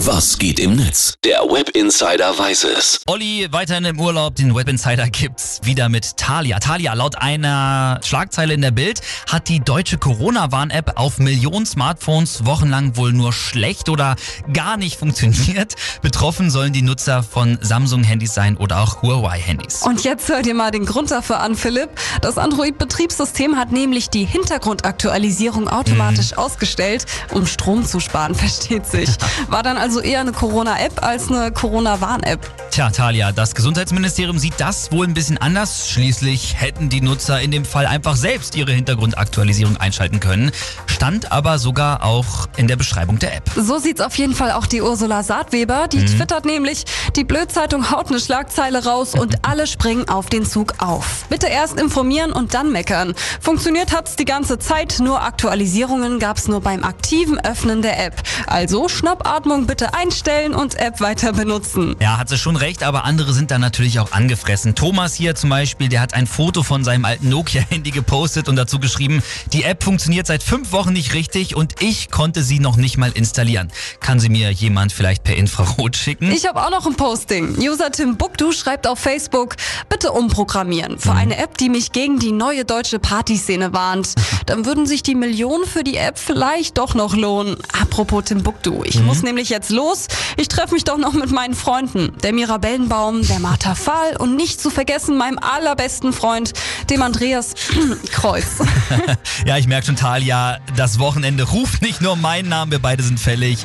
Was geht im Netz? Der Web Insider weiß es. Olli, weiterhin im Urlaub, den Web Insider gibt's wieder mit Thalia. Thalia, laut einer Schlagzeile in der Bild, hat die deutsche Corona-Warn-App auf Millionen Smartphones wochenlang wohl nur schlecht oder gar nicht funktioniert. Betroffen sollen die Nutzer von Samsung-Handys sein oder auch Huawei-Handys. Und jetzt hör dir mal den Grund dafür an, Philipp. Das Android-Betriebssystem hat nämlich die Hintergrundaktualisierung automatisch Mhm. ausgestellt, um Strom zu sparen, versteht sich. War dann also eher eine Corona-App als eine Corona-Warn-App. Tja, Talia, das Gesundheitsministerium sieht das wohl ein bisschen anders. Schließlich hätten die Nutzer in dem Fall einfach selbst ihre Hintergrundaktualisierung einschalten können. Stand aber sogar auch in der Beschreibung der App. So sieht's auf jeden Fall auch die Ursula Saatweber. Die twittert nämlich, die Blödzeitung haut eine Schlagzeile raus und alle springen auf den Zug auf. Bitte erst informieren und dann meckern. Funktioniert hat's die ganze Zeit, nur Aktualisierungen gab's nur beim aktiven Öffnen der App. Also Schnappatmung bitte einstellen und App weiter benutzen. Ja, hat sie schon recht, aber andere sind da natürlich auch angefressen. Thomas hier zum Beispiel, der hat ein Foto von seinem alten Nokia-Handy gepostet und dazu geschrieben, die App funktioniert seit fünf Wochen nicht richtig und ich konnte sie noch nicht mal installieren. Kann sie mir jemand vielleicht per Infrarot schicken? Ich habe auch noch ein Posting. User Tim Bukdu schreibt auf Facebook, bitte umprogrammieren für eine App, die mich gegen die neue deutsche Partyszene warnt. Dann würden sich die Millionen für die App vielleicht doch noch lohnen. Apropos Timbuktu, ich muss nämlich jetzt los. Ich treffe mich doch noch mit meinen Freunden. Der Mirabellenbaum, der Martha Fahl und nicht zu vergessen meinem allerbesten Freund, dem Andreas Kreuz. Ja, ich merke schon, Talia, das Wochenende ruft nicht nur meinen Namen, wir beide sind fällig.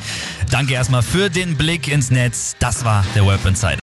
Danke erstmal für den Blick ins Netz. Das war der Web Insider.